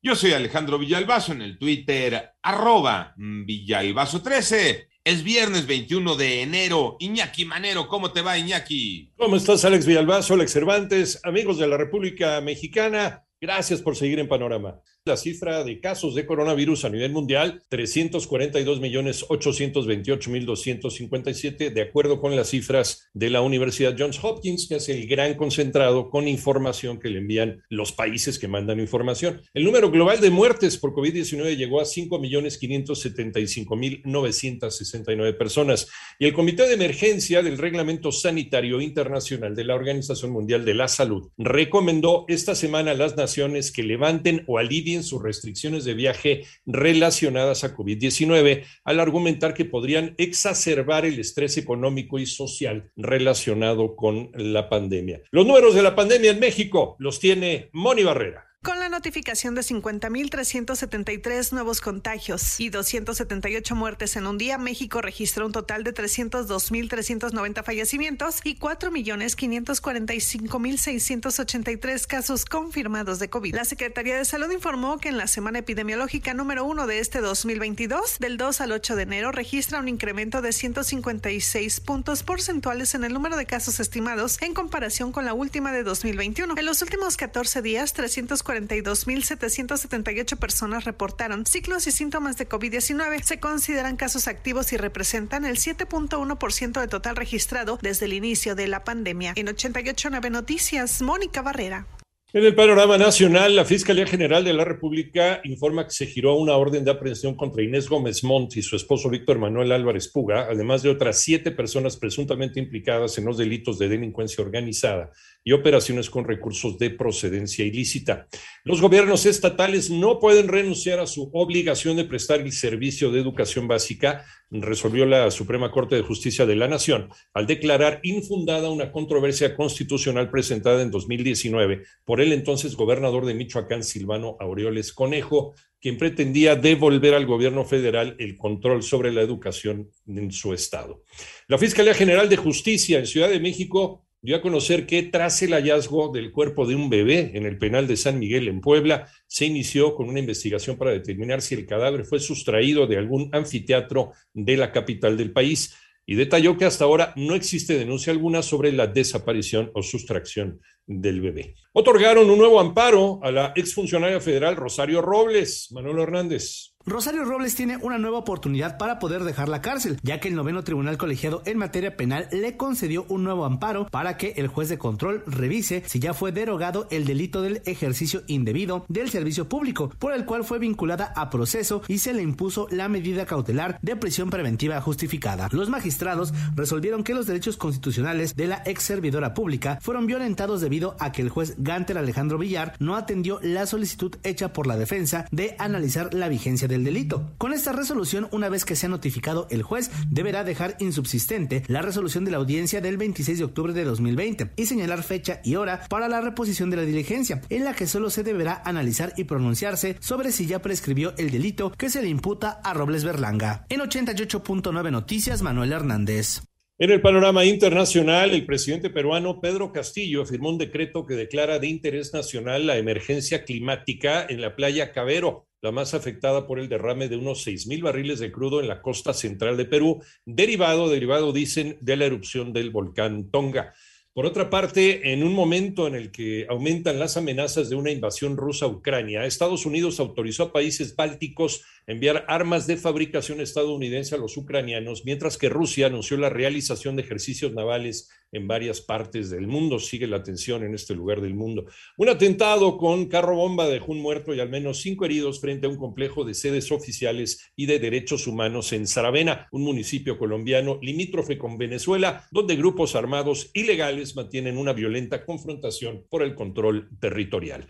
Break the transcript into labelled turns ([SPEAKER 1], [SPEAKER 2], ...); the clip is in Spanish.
[SPEAKER 1] Yo soy Alejandro Villalbazo en el Twitter, arroba Villalbazo13. Es viernes 21 de enero. Iñaki Manero, ¿cómo te va, Iñaki?
[SPEAKER 2] ¿Cómo estás, Alex Villalbazo, Alex Cervantes, amigos de la República Mexicana? Gracias por seguir en Panorama la cifra de casos de coronavirus a nivel mundial, 342 millones 828 mil 257, de acuerdo con las cifras de la Universidad Johns Hopkins, que es el gran concentrado con información que le envían los países que mandan información. El número global de muertes por COVID-19 llegó a 5 millones 575 mil 969 personas y el Comité de Emergencia del Reglamento Sanitario Internacional de la Organización Mundial de la Salud recomendó esta semana a las naciones que levanten o alivien sus restricciones de viaje relacionadas a COVID-19 al argumentar que podrían exacerbar el estrés económico y social relacionado con la pandemia. Los números de la pandemia en México los tiene Moni Barrera.
[SPEAKER 3] Con la notificación de 50.373 nuevos contagios y 278 muertes en un día, México registró un total de 302.390 fallecimientos y 4.545.683 casos confirmados de COVID. La Secretaría de Salud informó que en la semana epidemiológica número uno de este 2022, del 2 al 8 de enero, registra un incremento de 156 puntos porcentuales en el número de casos estimados en comparación con la última de 2021. En los últimos 14 días, 340 42.778 personas reportaron ciclos y síntomas de COVID-19. Se consideran casos activos y representan el 7.1% de total registrado desde el inicio de la pandemia. En 889 Noticias, Mónica Barrera.
[SPEAKER 2] En el panorama nacional, la Fiscalía General de la República informa que se giró una orden de aprehensión contra Inés Gómez Montt y su esposo Víctor Manuel Álvarez Puga, además de otras siete personas presuntamente implicadas en los delitos de delincuencia organizada y operaciones con recursos de procedencia ilícita. Los gobiernos estatales no pueden renunciar a su obligación de prestar el servicio de educación básica, resolvió la Suprema Corte de Justicia de la Nación al declarar infundada una controversia constitucional presentada en 2019 por el entonces gobernador de Michoacán, Silvano Aureoles Conejo, quien pretendía devolver al gobierno federal el control sobre la educación en su estado. La Fiscalía General de Justicia en Ciudad de México dio a conocer que tras el hallazgo del cuerpo de un bebé en el penal de San Miguel en Puebla, se inició con una investigación para determinar si el cadáver fue sustraído de algún anfiteatro de la capital del país y detalló que hasta ahora no existe denuncia alguna sobre la desaparición o sustracción del bebé. Otorgaron un nuevo amparo a la exfuncionaria federal Rosario Robles. Manuel Hernández.
[SPEAKER 4] Rosario Robles tiene una nueva oportunidad para poder dejar la cárcel, ya que el noveno tribunal colegiado en materia penal le concedió un nuevo amparo para que el juez de control revise si ya fue derogado el delito del ejercicio indebido del servicio público, por el cual fue vinculada a proceso y se le impuso la medida cautelar de prisión preventiva justificada. Los magistrados resolvieron que los derechos constitucionales de la ex servidora pública fueron violentados debido a que el juez Ganter Alejandro Villar no atendió la solicitud hecha por la defensa de analizar la vigencia del delito. Con esta resolución, una vez que sea notificado el juez, deberá dejar insubsistente la resolución de la audiencia del 26 de octubre de 2020 y señalar fecha y hora para la reposición de la diligencia, en la que solo se deberá analizar y pronunciarse sobre si ya prescribió el delito que se le imputa a Robles Berlanga. En 88.9 Noticias, Manuel Hernández.
[SPEAKER 2] En el panorama internacional, el presidente peruano Pedro Castillo firmó un decreto que declara de interés nacional la emergencia climática en la playa Cabero la más afectada por el derrame de unos seis mil barriles de crudo en la costa central de Perú, derivado, derivado, dicen, de la erupción del volcán Tonga. Por otra parte, en un momento en el que aumentan las amenazas de una invasión rusa a Ucrania, Estados Unidos autorizó a países bálticos enviar armas de fabricación estadounidense a los ucranianos, mientras que Rusia anunció la realización de ejercicios navales en varias partes del mundo. Sigue la tensión en este lugar del mundo. Un atentado con carro bomba dejó un muerto y al menos cinco heridos frente a un complejo de sedes oficiales y de derechos humanos en Saravena, un municipio colombiano limítrofe con Venezuela, donde grupos armados ilegales mantienen una violenta confrontación por el control territorial.